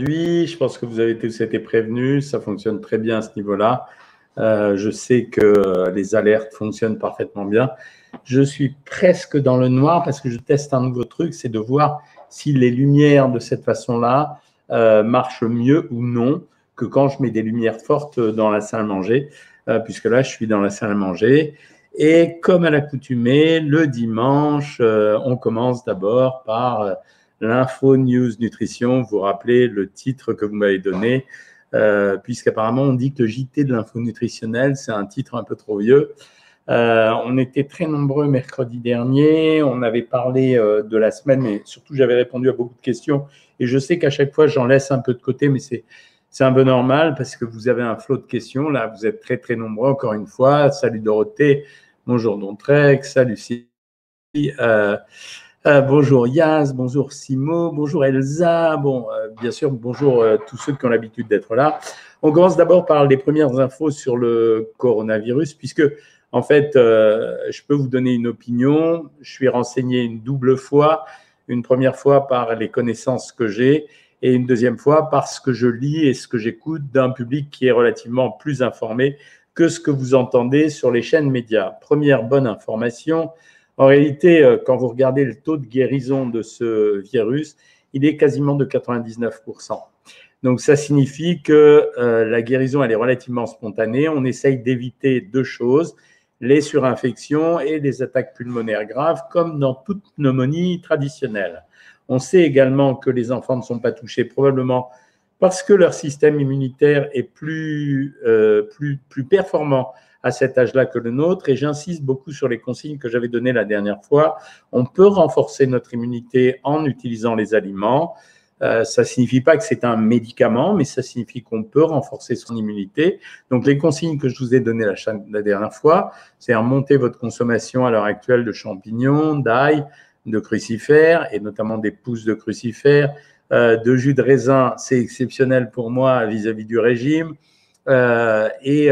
Je pense que vous avez tous été prévenus. Ça fonctionne très bien à ce niveau-là. Euh, je sais que les alertes fonctionnent parfaitement bien. Je suis presque dans le noir parce que je teste un nouveau truc, c'est de voir si les lumières de cette façon-là euh, marchent mieux ou non que quand je mets des lumières fortes dans la salle à manger, euh, puisque là, je suis dans la salle à manger. Et comme à l'accoutumée, le dimanche, on commence d'abord par l'info news nutrition. Vous rappelez le titre que vous m'avez donné, euh, puisqu'apparemment on dit que le JT de l'info nutritionnelle, c'est un titre un peu trop vieux. Euh, on était très nombreux mercredi dernier, on avait parlé euh, de la semaine, mais surtout j'avais répondu à beaucoup de questions. Et je sais qu'à chaque fois j'en laisse un peu de côté, mais c'est c'est un peu normal parce que vous avez un flot de questions. Là, vous êtes très très nombreux encore une fois. Salut Dorothée, bonjour Dontrex, salut Lucie. Euh, bonjour Yaz, bonjour Simo, bonjour Elsa, bon, euh, bien sûr, bonjour euh, tous ceux qui ont l'habitude d'être là. On commence d'abord par les premières infos sur le coronavirus, puisque en fait, je peux vous donner une opinion. Je suis renseigné une double fois, une première fois par les connaissances que j'ai et une deuxième fois parce que je lis et ce que j'écoute d'un public qui est relativement plus informé que ce que vous entendez sur les chaînes médias. Première bonne information, en réalité, euh, quand vous regardez le taux de guérison de ce virus, il est quasiment de 99%. Donc ça signifie que euh, la guérison, elle est relativement spontanée. On essaye d'éviter deux choses, les surinfections et les attaques pulmonaires graves, comme dans toute pneumonie traditionnelle. On sait également que les enfants ne sont pas touchés probablement parce que leur système immunitaire est plus, euh, plus, plus performant à cet âge-là que le nôtre. Et j'insiste beaucoup sur les consignes que j'avais données la dernière fois. On peut renforcer notre immunité en utilisant les aliments. Euh, ça signifie pas que c'est un médicament, mais ça signifie qu'on peut renforcer son immunité. Donc, les consignes que je vous ai données la, la dernière fois, c'est remonter votre consommation à l'heure actuelle de champignons, d'ail, de crucifères, et notamment des pousses de crucifères, euh, de jus de raisin, c'est exceptionnel pour moi vis-à-vis du régime, euh, et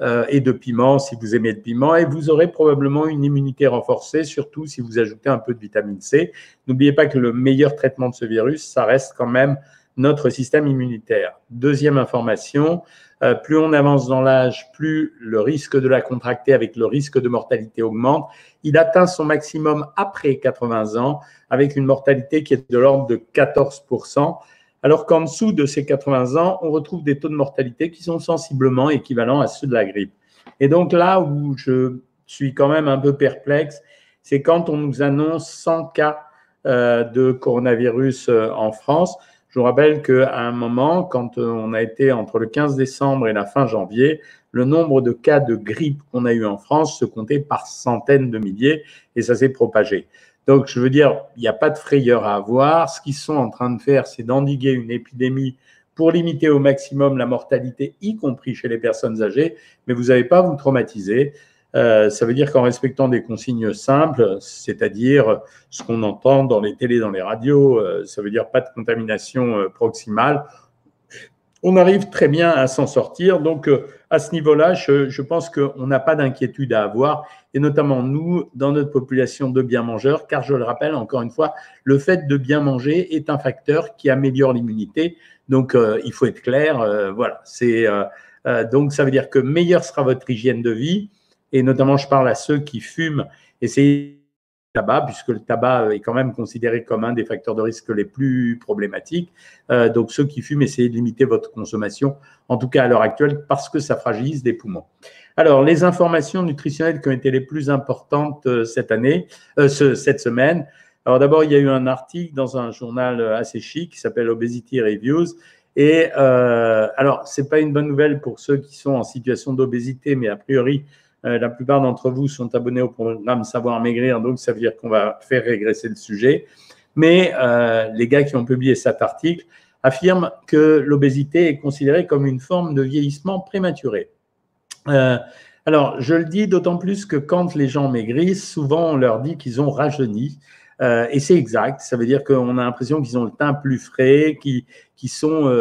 euh, et de piment si vous aimez le piment. Et vous aurez probablement une immunité renforcée, surtout si vous ajoutez un peu de vitamine C. N'oubliez pas que le meilleur traitement de ce virus, ça reste quand même notre système immunitaire. Deuxième information, euh, plus on avance dans l'âge, plus le risque de la contracter avec le risque de mortalité augmente. Il atteint son maximum après 80 ans avec une mortalité qui est de l'ordre de 14% alors qu'en dessous de ces 80 ans, on retrouve des taux de mortalité qui sont sensiblement équivalents à ceux de la grippe. Et donc là où je suis quand même un peu perplexe, c'est quand on nous annonce 100 cas euh, de coronavirus euh, en France. Je vous rappelle qu'à un moment, quand euh, on a été entre le 15 décembre et la fin janvier, le nombre de cas de grippe qu'on a eu en France se comptait par centaines de milliers et ça s'est propagé. Donc, je veux dire, il n'y a pas de frayeur à avoir. Ce qu'ils sont en train de faire, c'est d'endiguer une épidémie pour limiter au maximum la mortalité, y compris chez les personnes âgées, mais vous n'avez pas à vous traumatiser. Euh, ça veut dire qu'en respectant des consignes simples, c'est-à-dire ce qu'on entend dans les télés, dans les radios, euh, ça veut dire pas de contamination euh, proximale, on arrive très bien à s'en sortir. Donc, euh, à ce niveau-là, je, pense qu'on n'a pas d'inquiétude à avoir, et notamment nous, dans notre population de bien mangeurs, car je le rappelle encore une fois, le fait de bien manger est un facteur qui améliore l'immunité. Donc, euh, il faut être clair. Euh, voilà. C'est donc ça veut dire que meilleure sera votre hygiène de vie, et notamment, je parle à ceux qui fument. Essayez tabac, puisque le tabac est quand même considéré comme un des facteurs de risque les plus problématiques. Euh, donc ceux qui fument, essayez de limiter votre consommation, en tout cas à l'heure actuelle, parce que ça fragilise des poumons. Alors, les informations nutritionnelles qui ont été les plus importantes euh, cette année, euh, cette semaine. Alors d'abord, il y a eu un article dans un journal assez chic qui s'appelle Obesity Reviews. Et alors, c'est pas une bonne nouvelle pour ceux qui sont en situation d'obésité, mais a priori, la plupart d'entre vous sont abonnés au programme Savoir Maigrir, donc ça veut dire qu'on va faire régresser le sujet. Mais euh, les gars qui ont publié cet article affirment que l'obésité est considérée comme une forme de vieillissement prématuré. Euh, alors, je le dis d'autant plus que quand les gens maigrissent, souvent on leur dit qu'ils ont rajeuni. et c'est exact, ça veut dire qu'on a l'impression qu'ils ont le teint plus frais, qu'ils sont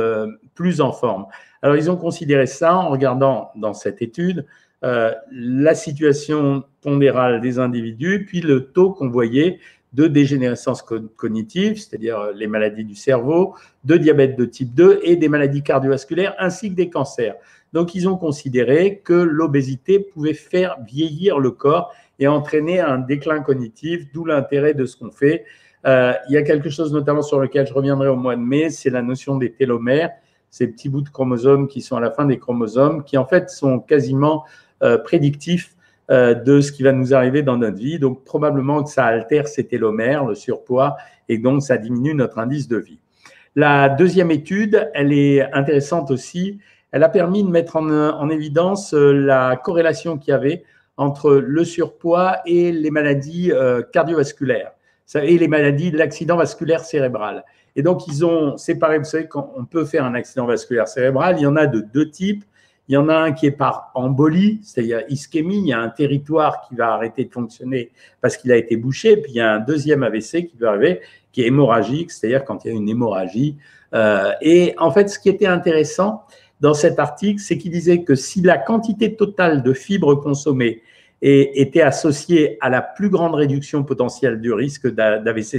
plus en forme. Alors, ils ont considéré ça en regardant dans cette étude euh, la situation pondérale des individus, puis le taux qu'on voyait de dégénérescence cognitive, c'est-à-dire les maladies du cerveau, de diabète de type 2 et des maladies cardiovasculaires ainsi que des cancers. Donc, ils ont considéré que l'obésité pouvait faire vieillir le corps et entraîner un déclin cognitif, d'où l'intérêt de ce qu'on fait. Euh, il y a quelque chose notamment sur lequel je reviendrai au mois de mai, c'est la notion des télomères, ces petits bouts de chromosomes qui sont à la fin des chromosomes, qui en fait sont quasiment euh, prédictifs euh, de ce qui va nous arriver dans notre vie. Donc probablement que ça altère ces télomères, le surpoids, et donc ça diminue notre indice de vie. La deuxième étude, elle est intéressante aussi. Elle a permis de mettre en, en évidence la corrélation qu'il y avait entre le surpoids et les maladies euh, cardiovasculaires et les maladies de l'accident vasculaire cérébral. Et donc, ils ont séparé, vous savez, quand on peut faire un accident vasculaire cérébral, il y en a de deux types. Il y en a un qui est par embolie, c'est-à-dire ischémie, il y a un territoire qui va arrêter de fonctionner parce qu'il a été bouché, puis il y a un deuxième AVC qui peut arriver, qui est hémorragique, c'est-à-dire quand il y a une hémorragie. Euh, et en fait, ce qui était intéressant dans cet article, c'est qu'il disait que si la quantité totale de fibres consommées et était associé à la plus grande réduction potentielle du risque d'AVC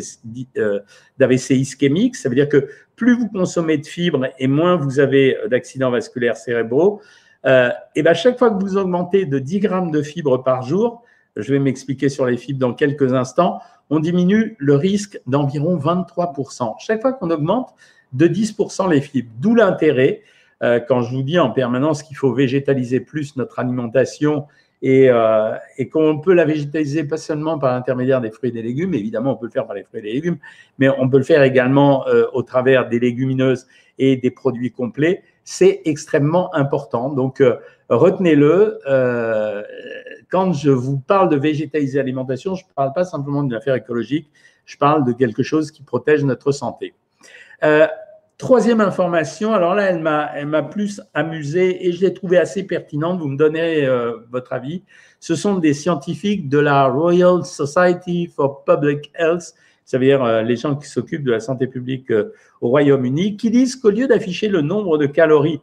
euh, ischémique. Ça veut dire que plus vous consommez de fibres et moins vous avez d'accidents vasculaires cérébraux. Euh, et ben chaque fois que vous augmentez de 10 grammes de fibres par jour, je vais m'expliquer sur les fibres dans quelques instants, on diminue le risque d'environ 23%. Chaque fois qu'on augmente de 10% les fibres, d'où l'intérêt, euh, quand je vous dis en permanence qu'il faut végétaliser plus notre alimentation et, euh, et qu'on peut la végétaliser pas seulement par l'intermédiaire des fruits et des légumes, évidemment on peut le faire par les fruits et les légumes, mais on peut le faire également euh, au travers des légumineuses et des produits complets, c'est extrêmement important. Donc euh, retenez-le, euh, quand je vous parle de végétaliser l'alimentation, je ne parle pas simplement d'une affaire écologique, je parle de quelque chose qui protège notre santé. Troisième information, alors là, elle m'a, plus amusé et je l'ai trouvée assez pertinente. Vous me donnez euh, votre avis. Ce sont des scientifiques de la Royal Society for Public Health, ça veut dire euh, les gens qui s'occupent de la santé publique euh, au Royaume-Uni, qui disent qu'au lieu d'afficher le nombre de calories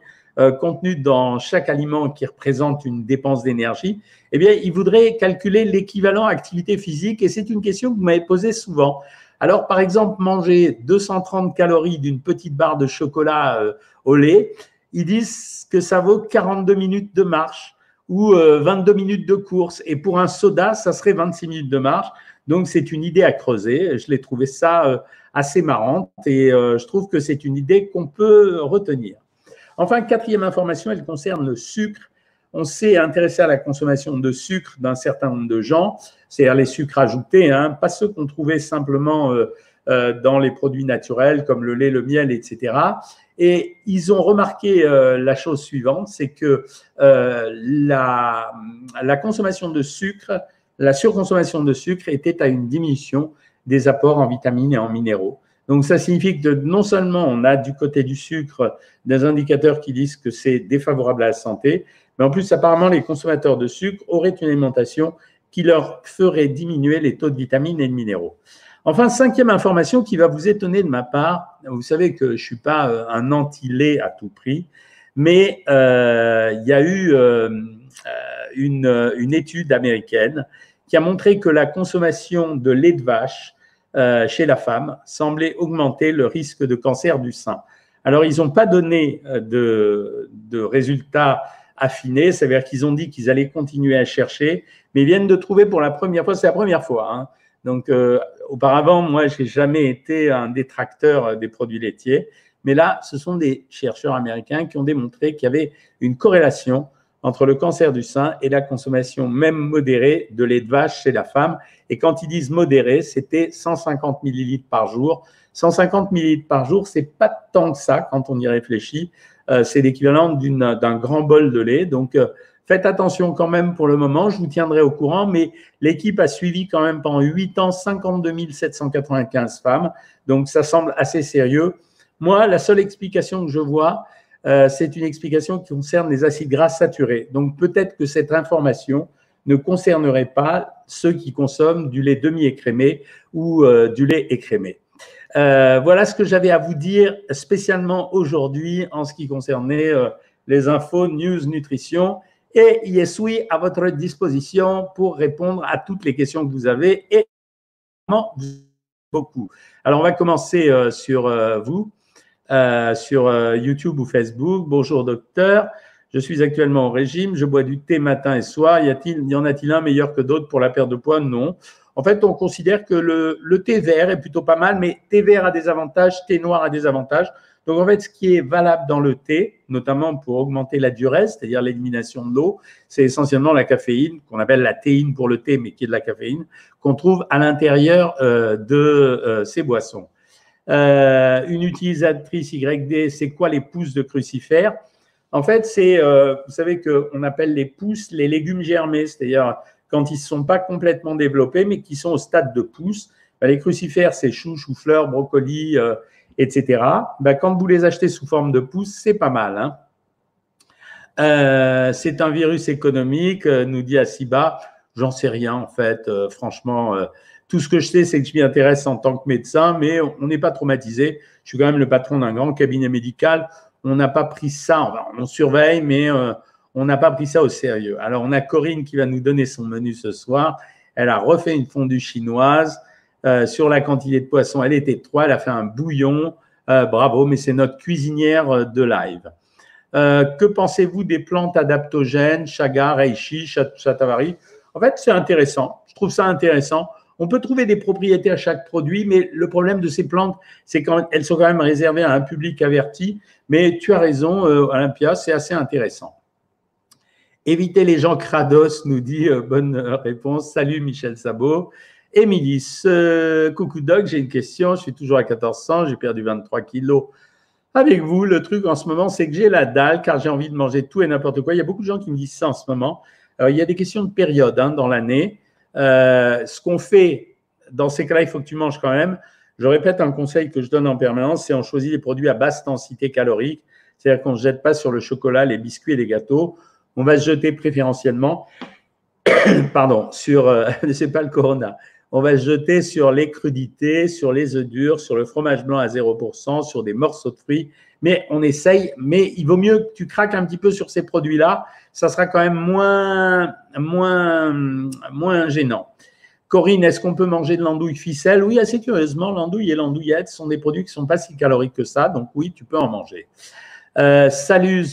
contenues dans chaque aliment qui représente une dépense d'énergie, eh bien, ils voudraient calculer l'équivalent activité physique. Et c'est une question que vous m'avez posée souvent. Alors, par exemple, manger 230 calories d'une petite barre de chocolat euh, au lait, ils disent que ça vaut 42 minutes de marche ou 22 euh, minutes de course. Et pour un soda, ça serait 26 minutes de marche. Donc, c'est une idée à creuser. Je l'ai trouvé ça euh, assez marrante et je trouve que c'est une idée qu'on peut retenir. Enfin, quatrième information, elle concerne le sucre on s'est intéressé à la consommation de sucre d'un certain nombre de gens, c'est-à-dire les sucres ajoutés, hein, pas ceux qu'on trouvait simplement euh, euh, dans les produits naturels comme le lait, le miel, etc. Et ils ont remarqué euh, la chose suivante, c'est que la, la consommation de sucre, la surconsommation de sucre était à une diminution des apports en vitamines et en minéraux. Donc, ça signifie que non seulement on a du côté du sucre des indicateurs qui disent que c'est défavorable à la santé, mais en plus, apparemment, les consommateurs de sucre auraient une alimentation qui leur ferait diminuer les taux de vitamines et de minéraux. Enfin, cinquième information qui va vous étonner de ma part, vous savez que je ne suis pas euh, un anti-lait à tout prix, mais euh, il y a eu euh, une, une, étude américaine qui a montré que la consommation de lait de vache chez la femme semblait augmenter le risque de cancer du sein. Alors, ils n'ont pas donné de, de résultats affiné. Ça veut dire qu'ils ont dit qu'ils allaient continuer à chercher, mais ils viennent de trouver pour la première fois, c'est la première fois. Hein. Donc, euh, auparavant, moi, je n'ai jamais été un détracteur des produits laitiers. Mais là, ce sont des chercheurs américains qui ont démontré qu'il y avait une corrélation entre le cancer du sein et la consommation même modérée de lait de vache chez la femme. Et quand ils disent modéré, c'était 150 millilitres par jour. 150 millilitres par jour, c'est pas tant que ça quand on y réfléchit. Euh, c'est l'équivalent d'un grand bol de lait. Donc, euh, faites attention quand même pour le moment. Je vous tiendrai au courant, mais l'équipe a suivi quand même pendant 8 ans 52 795 femmes. Donc, ça semble assez sérieux. Moi, la seule explication que je vois, euh, c'est une explication qui concerne les acides gras saturés. Donc, peut-être que cette information ne concernerait pas ceux qui consomment du lait demi-écrémé ou du lait écrémé. Euh, voilà ce que j'avais à vous dire spécialement aujourd'hui en ce qui concernait euh, les infos news nutrition. Et je suis à votre disposition pour répondre à toutes les questions que vous avez et beaucoup. Alors, on va commencer sur vous, sur YouTube ou Facebook. Bonjour, docteur. Je suis actuellement au régime, je bois du thé matin et soir. Y, a-t-il, y en a-t-il un meilleur que d'autres pour la perte de poids? Non. En fait, on considère que le, thé vert est plutôt pas mal, mais thé vert a des avantages, thé noir a des avantages. Donc, en fait, ce qui est valable dans le thé, notamment pour augmenter la durée, c'est-à-dire l'élimination de l'eau, c'est essentiellement la caféine, qu'on appelle la théine pour le thé, mais qui est de la caféine, qu'on trouve à l'intérieur euh, de euh, ces boissons. Euh, une utilisatrice YD, c'est quoi les pousses de crucifères? En fait, c'est, vous savez qu'on appelle les pousses les légumes germés, c'est-à-dire quand ils ne sont pas complètement développés, mais qui sont au stade de pousses. Ben, les crucifères, c'est choux, choux-fleurs, brocolis, etc. Ben, quand vous les achetez sous forme de pouces, c'est pas mal. Hein. Euh, c'est un virus économique, euh, nous dit Asiba. J'en sais rien en fait, euh, franchement. tout ce que je sais, c'est que je m'y intéresse en tant que médecin, mais on n'est pas traumatisé. Je suis quand même le patron d'un grand cabinet médical. On n'a pas pris ça, on surveille, mais on n'a pas pris ça au sérieux. Alors, on a Corinne qui va nous donner son menu ce soir. Elle a refait une fondue chinoise. Euh, sur la quantité de poisson. Elle était trois, elle a fait un bouillon. Euh, bravo, mais c'est notre cuisinière euh, de live. que pensez-vous des plantes adaptogènes, chaga, reishi, chatavari? En fait, c'est intéressant. Je trouve ça intéressant. On peut trouver des propriétés à chaque produit, mais le problème de ces plantes, c'est qu'elles sont quand même réservées à un public averti. Mais tu as raison, Olympia, c'est assez intéressant. Éviter les gens crados, nous dit bonne réponse. Salut Michel Sabot. Émilie, coucou Doc, j'ai une question. Je suis toujours à 1400, j'ai perdu 23 kilos. Avec vous, le truc en ce moment, c'est que j'ai la dalle car j'ai envie de manger tout et n'importe quoi. Il y a beaucoup de gens qui me disent ça en ce moment. il y a des questions de période hein, dans l'année. Euh, ce qu'on fait dans ces cas-là, il faut que tu manges quand même. Je répète un conseil que je donne en permanence, c'est on choisit des produits à basse densité calorique. C'est-à-dire qu'on ne jette pas sur le chocolat, les biscuits et les gâteaux. On va se jeter préférentiellement, pardon, sur, euh, c'est pas le corona, on va se jeter sur les crudités, sur les œufs durs, sur le fromage blanc à 0%, sur des morceaux de fruits. Mais on essaye, mais il vaut mieux que tu craques un petit peu sur ces produits-là. Ça sera quand même moins, moins, moins gênant. Corinne, est-ce qu'on peut manger de l'andouille ficelle? Oui, assez curieusement, l'andouille et l'andouillette sont des produits qui ne sont pas si caloriques que ça. Donc oui, tu peux en manger. Euh, salut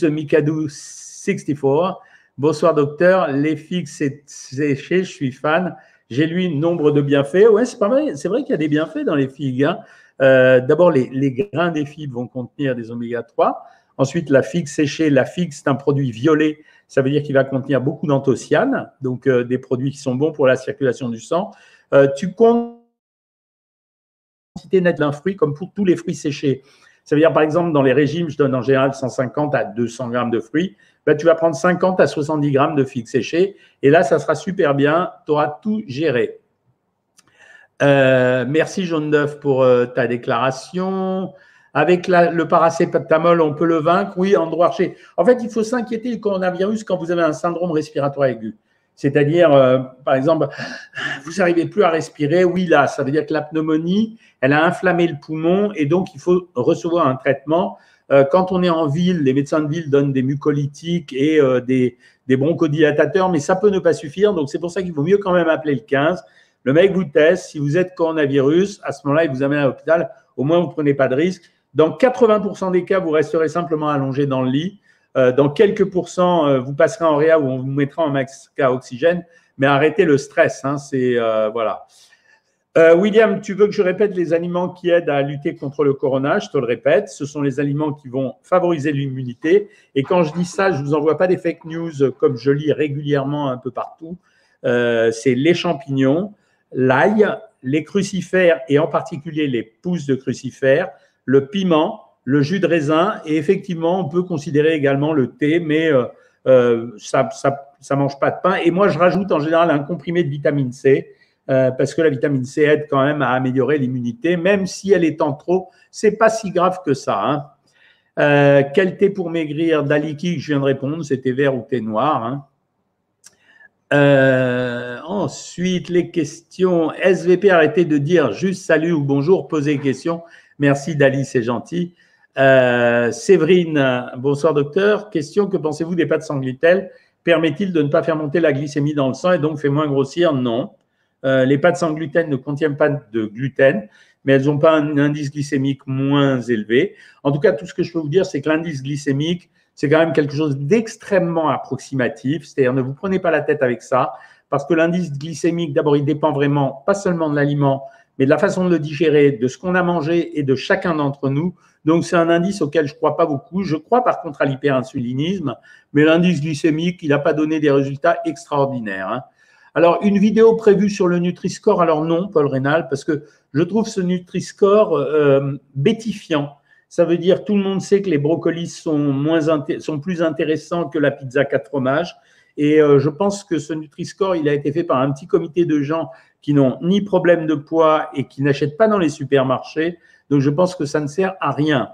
Mikadou64. Bonsoir docteur. Les figues séchées, je suis fan. J'ai lu nombre de bienfaits. Ouais, c'est pas vrai. C'est vrai qu'il y a des bienfaits dans les figues. Hein. Euh, D'abord, les, les, grains des figues vont contenir des oméga 3. Ensuite, la figue séchée. La figue, c'est un produit violet. Ça veut dire qu'il va contenir beaucoup d'anthocyanes, donc euh, des produits qui sont bons pour la circulation du sang. Euh, tu comptes quantité nette d'un fruit comme pour tous les fruits séchés. Ça veut dire, par exemple, dans les régimes, je donne en général 150 à 200 grammes de fruits. Ben, tu vas prendre 50 à 70 grammes de figues séchées. Et là, ça sera super bien. Tu auras tout géré. Euh, merci, Jaune d'œuf, pour euh, ta déclaration. Avec le paracétamol, on peut le vaincre? Oui, Andrew Archer. En fait, il faut s'inquiéter du coronavirus quand vous avez un syndrome respiratoire aigu. C'est-à-dire, euh, par exemple, vous n'arrivez plus à respirer. Oui, là, ça veut dire que la pneumonie, elle a inflammé le poumon et donc il faut recevoir un traitement. Euh, quand on est en ville, les médecins de ville donnent des mucolytiques et euh, des, des bronchodilatateurs, mais ça peut ne pas suffire. Donc, c'est pour ça qu'il vaut mieux quand même appeler le 15. Le mec vous teste. Si vous êtes coronavirus, à ce moment-là, il vous amène à l'hôpital. Au moins, vous ne prenez pas de risque. Dans 80% des cas, vous resterez simplement allongé dans le lit. Euh, dans quelques pourcents, vous passerez en réa où on vous mettra en max à oxygène. Mais arrêtez le stress. Hein, c'est voilà. Euh, William, tu veux que je répète les aliments qui aident à lutter contre le corona? Je te le répète, ce sont les aliments qui vont favoriser l'immunité. Et quand je dis ça, je ne vous envoie pas des fake news comme je lis régulièrement un peu partout. Euh, c'est les champignons, l'ail, les crucifères et en particulier les pousses de crucifères, le piment, le jus de raisin et effectivement, on peut considérer également le thé, mais euh, ça ne mange pas de pain. Et moi, je rajoute en général un comprimé de vitamine C euh, parce que la vitamine C aide quand même à améliorer l'immunité, même si elle est en trop, c'est pas si grave que ça. Hein. Euh, quel thé pour maigrir? Daliki, je viens de répondre, c'était vert ou thé noir. Hein. Euh, ensuite, les questions. SVP, arrêtez de dire juste salut ou bonjour, posez question. Merci Dali, c'est gentil. Séverine, bonsoir docteur. Question, que pensez-vous des pâtes sans gluten Permet-il de ne pas faire monter la glycémie dans le sang et donc fait moins grossir? Non. les pâtes sans gluten ne contiennent pas de gluten, mais elles n'ont pas un indice glycémique moins élevé. En tout cas, tout ce que je peux vous dire, c'est que l'indice glycémique, c'est quand même quelque chose d'extrêmement approximatif. C'est-à-dire, ne vous prenez pas la tête avec ça, parce que l'indice glycémique, d'abord, il dépend vraiment pas seulement de l'aliment, mais de la façon de le digérer, de ce qu'on a mangé et de chacun d'entre nous. Donc, c'est un indice auquel je ne crois pas beaucoup. Je crois par contre à l'hyperinsulinisme, mais l'indice glycémique, il n'a pas donné des résultats extraordinaires. Hein. Alors, une vidéo prévue sur le Nutri-Score, alors non, Paul Rénal, parce que je trouve ce Nutri-Score euh, bétifiant. Ça veut dire tout le monde sait que les brocolis sont, plus intéressants que la pizza 4 fromages. Et euh, je pense que ce Nutri-Score, il a été fait par un petit comité de gens qui n'ont ni problème de poids et qui n'achètent pas dans les supermarchés. Donc, je pense que ça ne sert à rien.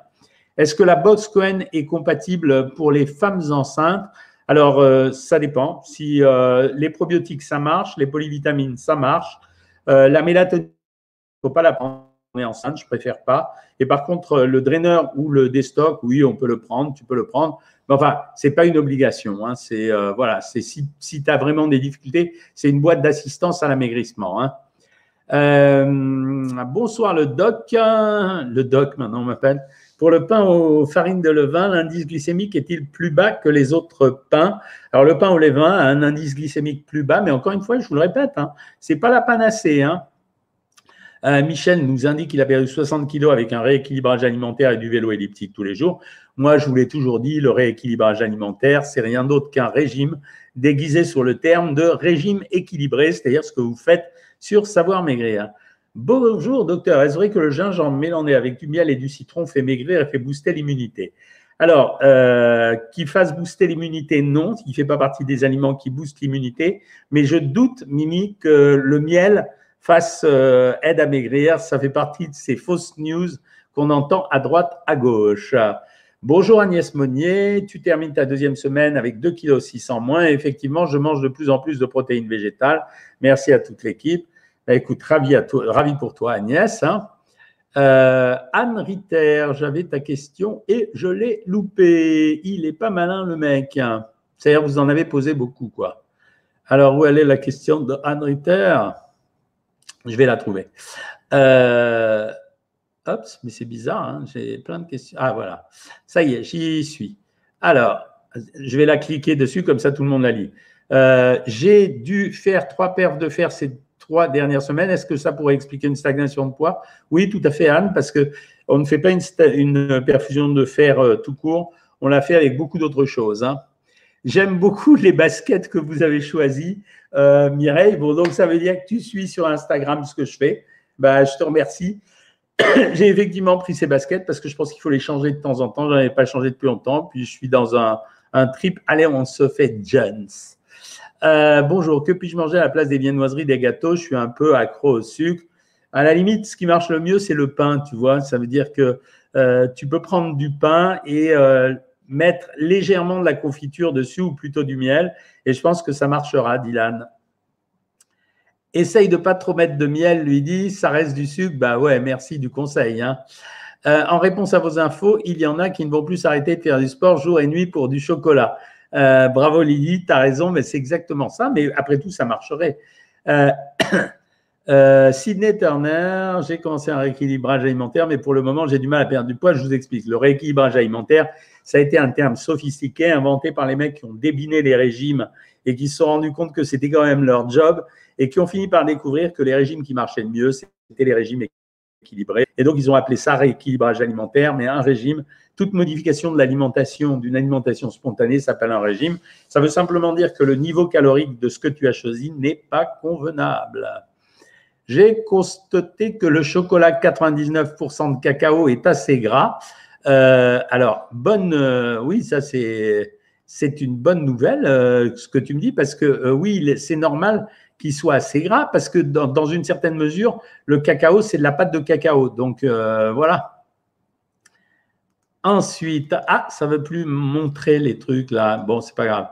Est-ce que la box Cohen est compatible pour les femmes enceintes? Alors, euh, ça dépend. Si euh, les probiotiques, ça marche, les polyvitamines, ça marche. la mélatonine, il ne faut pas la prendre on est enceinte, je préfère pas. Et par contre, le draineur ou le destock, oui, on peut le prendre, tu peux le prendre. Mais enfin, c'est pas une obligation. Hein. Euh, voilà, si tu as vraiment des difficultés, c'est une boîte d'assistance à l'amaigrissement. Hein. Euh, bonsoir le doc. Le doc, maintenant on m'appelle. Pour le pain aux farines de levain, l'indice glycémique est-il plus bas que les autres pains? Alors le pain au levain a un indice glycémique plus bas, mais encore une fois, je vous le répète, hein, c'est pas la panacée. Hein. Euh, Michel nous indique qu'il a perdu 60 kilos avec un rééquilibrage alimentaire et du vélo elliptique tous les jours. Moi, je vous l'ai toujours dit, le rééquilibrage alimentaire, c'est rien d'autre qu'un régime déguisé sur le terme de régime équilibré, c'est-à-dire ce que vous faites sur Savoir Maigrir. Bonjour, docteur. Est-ce vrai que le gingembre mélangé avec du miel et du citron fait maigrir et fait booster l'immunité? Alors, euh, qu'il fasse booster l'immunité, non. Il ne fait pas partie des aliments qui boostent l'immunité. Mais je doute, Mimi, que le miel fasse euh, aide à maigrir. Ça fait partie de ces fausses news qu'on entend à droite, à gauche. Bonjour Agnès Monnier, tu termines ta deuxième semaine avec 2 kg 600 moins. effectivement, je mange de plus en plus de protéines végétales. Merci à toute l'équipe. Bah, écoute, ravi, pour toi Agnès. Hein. Euh, Anne Ritter, j'avais ta question et je l'ai loupé. Il est pas malin le mec. C'est-à-dire, vous en avez posé beaucoup, quoi. Alors, où est la question de Anne Ritter? Je vais la trouver. Euh, hop, mais c'est bizarre, hein, j'ai plein de questions. Ah voilà, ça y est, j'y suis. Alors, je vais la cliquer dessus, comme ça tout le monde la lit. Euh, j'ai dû faire trois perfs de fer ces trois dernières semaines. Est-ce que ça pourrait expliquer une stagnation de poids? Oui, tout à fait, Anne, parce que on ne fait pas une, perfusion de fer euh, tout court. On l'a fait avec beaucoup d'autres choses. Hein. J'aime beaucoup les baskets que vous avez choisies, euh, Mireille. Bon, donc ça veut dire que tu suis sur Instagram ce que je fais. Bah, je te remercie. J'ai effectivement pris ces baskets parce que je pense qu'il faut les changer de temps en temps. Je n'en avais pas changé depuis longtemps. Puis je suis dans un, un trip. Allez, on se fait Jones. Euh, bonjour, que puis-je manger à la place des viennoiseries, des gâteaux? Je suis un peu accro au sucre. À la limite, ce qui marche le mieux, c'est le pain, tu vois. Ça veut dire que euh, tu peux prendre du pain et euh, mettre légèrement de la confiture dessus ou plutôt du miel. Et je pense que ça marchera, Dylan. Essaye de pas trop mettre de miel, lui dit, ça reste du sucre? Bah ouais, merci du conseil. Hein. En réponse à vos infos, il y en a qui ne vont plus s'arrêter de faire du sport jour et nuit pour du chocolat. Euh, bravo Lydie, tu as raison, mais c'est exactement ça. Mais après tout, ça marcherait. Euh, euh Sydney Turner, j'ai commencé un rééquilibrage alimentaire, mais pour le moment, j'ai du mal à perdre du poids. Je vous explique. Le rééquilibrage alimentaire, ça a été un terme sophistiqué inventé par les mecs qui ont débiné les régimes et qui se sont rendus compte que c'était quand même leur job et qui ont fini par découvrir que les régimes qui marchaient le mieux, c'était les régimes Et donc, ils ont appelé ça rééquilibrage alimentaire, mais un régime, toute modification de l'alimentation, d'une alimentation spontanée s'appelle un régime. Ça veut simplement dire que le niveau calorique de ce que tu as choisi n'est pas convenable. J'ai constaté que le chocolat 99% de cacao est assez gras. Euh, alors, bonne, euh, oui, ça c'est c'est une bonne nouvelle euh, ce que tu me dis parce que oui, c'est normal qu'il soit assez gras parce que dans, une certaine mesure, le cacao c'est de la pâte de cacao. Donc voilà. Ensuite, ah, ça veut plus montrer les trucs là. Bon, c'est pas grave.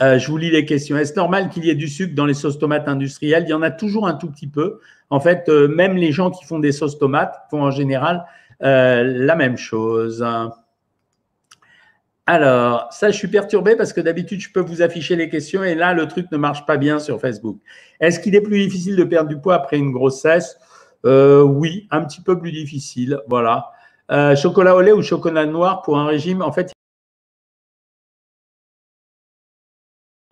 je vous lis les questions. Est-ce normal qu'il y ait du sucre dans les sauces tomates industrielles? Il y en a toujours un tout petit peu. En fait, même les gens qui font des sauces tomates font en général euh, la même chose. Alors, ça, je suis perturbé parce que d'habitude, je peux vous afficher les questions et là, le truc ne marche pas bien sur Facebook. Est-ce qu'il est plus difficile de perdre du poids après une grossesse? Euh, Oui, un petit peu plus difficile. Voilà. Euh, chocolat au lait ou chocolat noir pour un régime, en fait,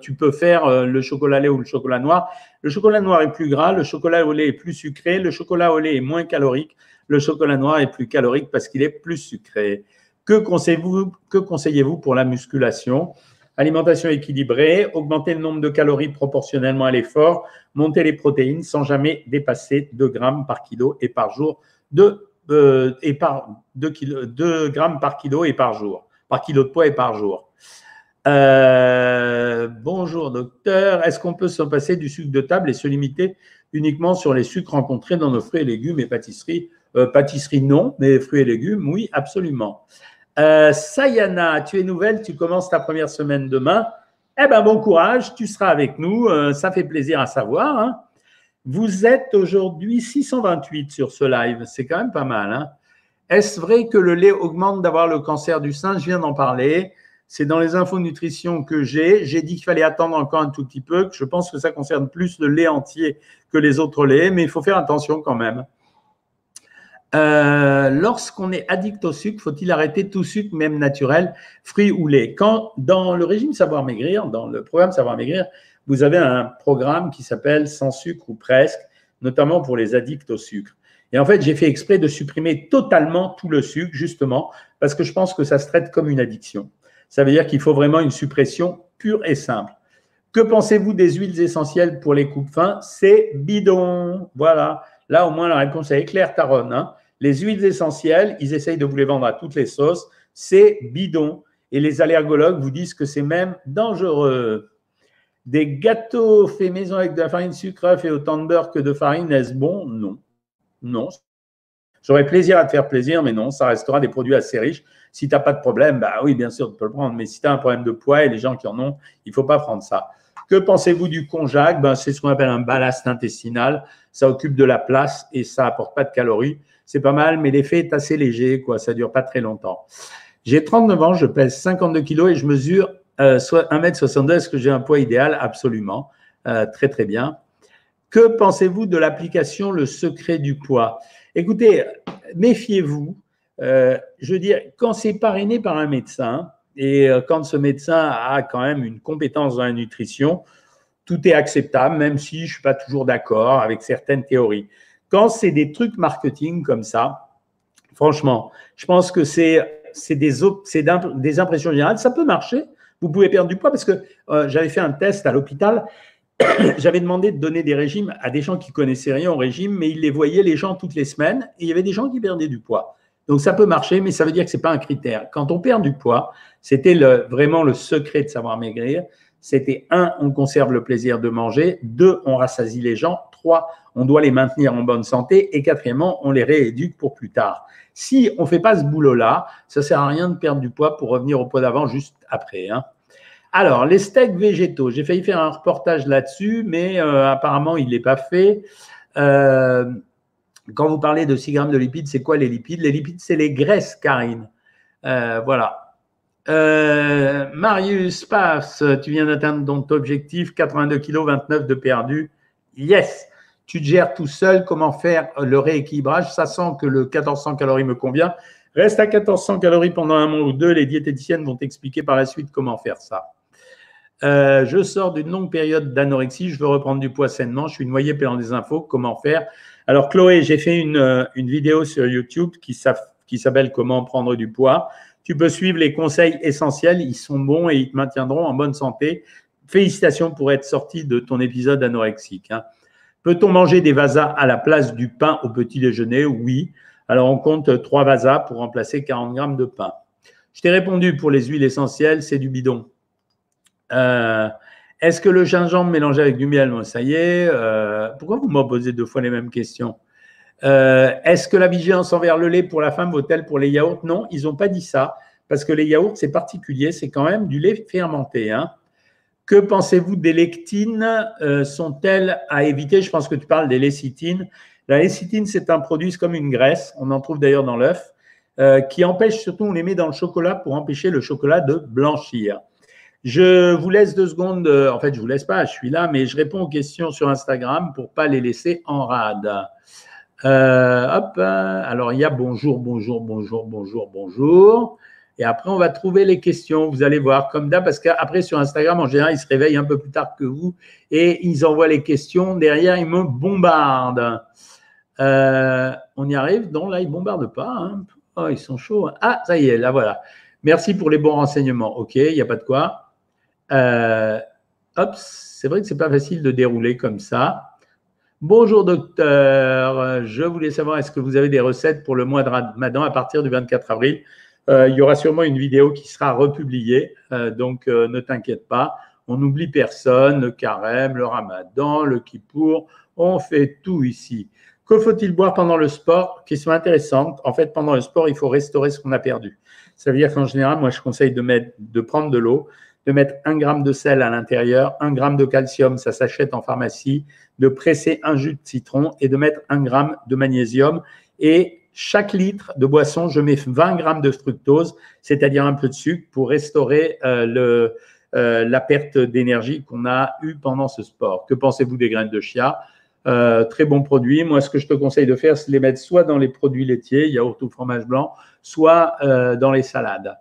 tu peux faire euh, le chocolat lait ou le chocolat noir. Le chocolat noir est plus gras, le chocolat au lait est plus sucré, le chocolat au lait est moins calorique, le chocolat noir est plus calorique parce qu'il est plus sucré. Que conseillez-vous conseillez pour la musculation? Alimentation équilibrée, augmenter le nombre de calories proportionnellement à l'effort, monter les protéines sans jamais dépasser 2 grammes par kilo et par jour, 2, euh, et par 2, grammes par kilo et par jour, par kilo de poids et par jour. Euh, bonjour docteur, est-ce qu'on peut se passer du sucre de table et se limiter uniquement sur les sucres rencontrés dans nos fruits et légumes et pâtisseries? Euh, Pâtisserie non, mais fruits et légumes, oui, absolument. Euh, Sayana, tu es nouvelle, tu commences ta première semaine demain. Eh bien, bon courage, tu seras avec nous. Euh, ça fait plaisir à savoir. Hein. Vous êtes aujourd'hui 628 sur ce live. C'est quand même pas mal. Hein. Est-ce vrai que le lait augmente d'avoir le cancer du sein? Je viens d'en parler. C'est dans les infos nutrition que j'ai. J'ai dit qu'il fallait attendre encore un tout petit peu. je pense que ça concerne plus le lait entier que les autres laits, mais il faut faire attention quand même. Euh, lorsqu'on est addict au sucre, faut-il arrêter tout sucre, même naturel, fruits ou lait? Quand dans le régime Savoir Maigrir, dans le programme Savoir Maigrir, vous avez un programme qui s'appelle Sans sucre ou presque, notamment pour les addicts au sucre. Et en fait, j'ai fait exprès de supprimer totalement tout le sucre, justement, parce que je pense que ça se traite comme une addiction. Ça veut dire qu'il faut vraiment une suppression pure et simple. Que pensez-vous des huiles essentielles pour les coupes fins? C'est bidon. Voilà. Là, au moins, la réponse est claire, Taron. Hein. les huiles essentielles, ils essayent de vous les vendre à toutes les sauces. C'est bidon. Et les allergologues vous disent que c'est même dangereux. Des gâteaux faits maison avec de la farine sucrée et autant de beurre que de farine, est-ce bon? Non. Non. J'aurais plaisir à te faire plaisir, mais non, ça restera des produits assez riches. Si tu n'as pas de problème, bah oui, bien sûr, tu peux le prendre. Mais si tu as un problème de poids et les gens qui en ont, il ne faut pas prendre ça. Que pensez-vous du konjac ben, C'est ce qu'on appelle un ballast intestinal. Ça occupe de la place et ça apporte pas de calories. C'est pas mal, mais l'effet est assez léger, quoi. Ça dure pas très longtemps. J'ai 39 ans, je pèse 52 kilos et je mesure euh, 1m62. Est-ce que j'ai un poids idéal? Absolument. Euh, très, très bien. Que pensez-vous de l'application Le secret du poids? Écoutez, méfiez-vous. Euh, je veux dire, quand c'est parrainé par un médecin, et euh, quand ce médecin a quand même une compétence dans la nutrition, tout est acceptable, même si je ne suis pas toujours d'accord avec certaines théories. Quand c'est des trucs marketing comme ça, franchement, je pense que c'est des, impressions générales. Ça peut marcher. Vous pouvez perdre du poids parce que euh, j'avais fait un test à l'hôpital. j'avais demandé de donner des régimes à des gens qui connaissaient rien au régime, mais ils les voyaient les gens toutes les semaines et il y avait des gens qui perdaient du poids. Donc ça peut marcher, mais ça veut dire que ce n'est pas un critère. Quand on perd du poids, c'était vraiment le secret de savoir maigrir. C'était un, on conserve le plaisir de manger. Deux, on rassasie les gens. Trois, on doit les maintenir en bonne santé. Et quatrièmement, on les rééduque pour plus tard. Si on ne fait pas ce boulot-là, ça ne sert à rien de perdre du poids pour revenir au poids d'avant juste après. Hein. Alors, les steaks végétaux, j'ai failli faire un reportage là-dessus, mais euh, apparemment, il n'est pas fait. Euh, quand vous parlez de 6 grammes de lipides, c'est quoi les lipides? Les lipides, c'est les graisses, Karine. Euh, voilà. Euh, Marius Pass, tu viens d'atteindre ton objectif, 82 kg, 29 de perdu. Yes Tu te gères tout seul, comment faire le rééquilibrage? Ça sent que le 1400 calories me convient. Reste à 1400 calories pendant un mois ou deux. Les diététiciennes vont t'expliquer par la suite comment faire ça. Euh, je sors d'une longue période d'anorexie. Je veux reprendre du poids sainement. Je suis noyé pendant des infos. Comment faire? Alors, Chloé, j'ai fait une, euh, vidéo sur YouTube qui, s'appelle Comment prendre du poids. Tu peux suivre les conseils essentiels, ils sont bons et ils te maintiendront en bonne santé. Félicitations pour être sorti de ton épisode anorexique. Hein. Peut-on manger des vasas à la place du pain au petit déjeuner? Oui. Alors, on compte trois vasas pour remplacer 40 grammes de pain. Je t'ai répondu pour les huiles essentielles, c'est du bidon. Euh, est-ce que le gingembre mélangé avec du miel, ça y est, euh, pourquoi vous m'opposez deux fois les mêmes questions? Euh, Est-ce que la vigilance envers le lait pour la femme vaut-elle pour les yaourts? Non, ils n'ont pas dit ça, parce que les yaourts, c'est particulier, c'est quand même du lait fermenté. Hein. Que pensez-vous des lectines Sont-elles à éviter? Je pense que tu parles des lécithines. La lécithine, c'est un produit comme une graisse, on en trouve d'ailleurs dans l'œuf. qui empêche surtout, on les met dans le chocolat pour empêcher le chocolat de blanchir. Je vous laisse deux secondes, en fait, je vous laisse pas, je suis là, mais je réponds aux questions sur Instagram pour pas les laisser en rade. hop, alors il y a bonjour, bonjour, bonjour, bonjour, bonjour. Et après, on va trouver les questions. Vous allez voir, comme d'hab, parce qu'après, sur Instagram, en général, ils se réveillent un peu plus tard que vous et ils envoient les questions. Derrière, ils me bombardent. Euh, on y arrive? Non, là, ils ne bombardent pas. Hein. Oh, ils sont chauds. Ah, ça y est, là, voilà. Merci pour les bons renseignements. OK, il n'y a pas de quoi. Euh, hop, c'est vrai que ce n'est pas facile de dérouler comme ça. Bonjour docteur, je voulais savoir, est-ce que vous avez des recettes pour le mois de Ramadan à partir du 24 avril? Euh, il y aura sûrement une vidéo qui sera republiée, euh, donc euh, ne t'inquiète pas. On n'oublie personne, le carême, le ramadan, le kippour, on fait tout ici. Que faut-il boire pendant le sport? Question intéressante. En fait, pendant le sport, il faut restaurer ce qu'on a perdu. Ça veut dire qu'en général, moi, je conseille de prendre de l'eau, de mettre un gramme de sel à l'intérieur, un gramme de calcium, ça s'achète en pharmacie, de presser un jus de citron et de mettre un gramme de magnésium. Et chaque litre de boisson, je mets 20 grammes de fructose, c'est-à-dire un peu de sucre, pour restaurer euh, euh, la perte d'énergie qu'on a eue pendant ce sport. Que pensez-vous des graines de chia? Euh, Très bon produit. Moi, ce que je te conseille de faire, c'est les mettre soit dans les produits laitiers, yaourt ou fromage blanc, soit dans les salades.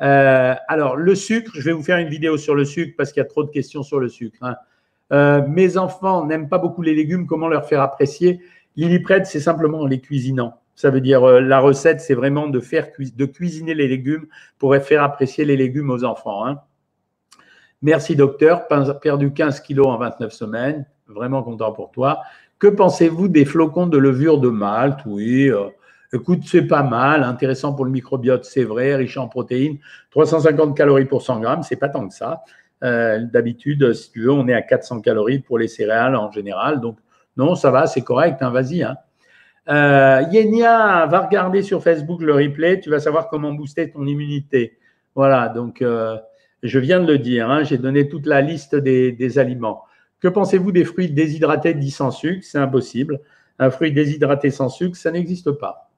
Alors, le sucre, je vais vous faire une vidéo sur le sucre parce qu'il y a trop de questions sur le sucre. Hein. mes enfants n'aiment pas beaucoup les légumes, comment leur faire apprécier? Lily c'est simplement en les cuisinant. Ça veut dire euh, la recette, c'est vraiment de faire de cuisiner les légumes pour faire apprécier les légumes aux enfants. Hein. Merci docteur, perdu 15 kilos en 29 semaines, vraiment content pour toi. Que pensez-vous des flocons de levure de Malte? Oui, euh, écoute, c'est pas mal, intéressant pour le microbiote, c'est vrai, riche en protéines, 350 calories pour 100 grammes, c'est pas tant que ça. Euh, d'habitude, si tu veux, on est à 400 calories pour les céréales en général, donc non, ça va, c'est correct, hein, vas-y. Hein. Euh, Yenia, va regarder sur Facebook le replay, tu vas savoir comment booster ton immunité. Voilà, donc euh, je viens de le dire, hein, j'ai donné toute la liste des, aliments. Que pensez-vous des fruits déshydratés dits sans sucre? C'est impossible. Un fruit déshydraté sans sucre, ça n'existe pas.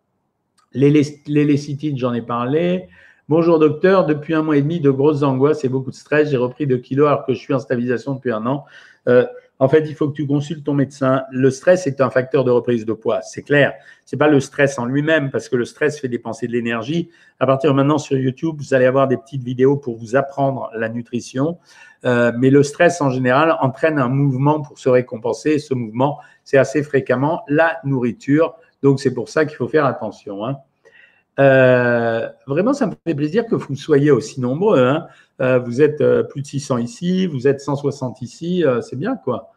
Les, lécithides, j'en ai parlé. Bonjour docteur, depuis un mois et demi, de grosses angoisses et beaucoup de stress. J'ai repris de kilos alors que je suis en stabilisation depuis un an. Euh, en fait, il faut que tu consultes ton médecin. Le stress est un facteur de reprise de poids, c'est clair. C'est pas le stress en lui-même, parce que le stress fait dépenser de l'énergie. À partir de maintenant, sur YouTube, vous allez avoir des petites vidéos pour vous apprendre la nutrition. Euh, mais le stress, en général, entraîne un mouvement pour se récompenser. ce mouvement, c'est assez fréquemment la nourriture. Donc, c'est pour ça qu'il faut faire attention. Hein. Euh, vraiment, ça me fait plaisir que vous soyez aussi nombreux. Hein. Euh, vous êtes plus de 600 ici, vous êtes 160 ici, c'est bien quoi.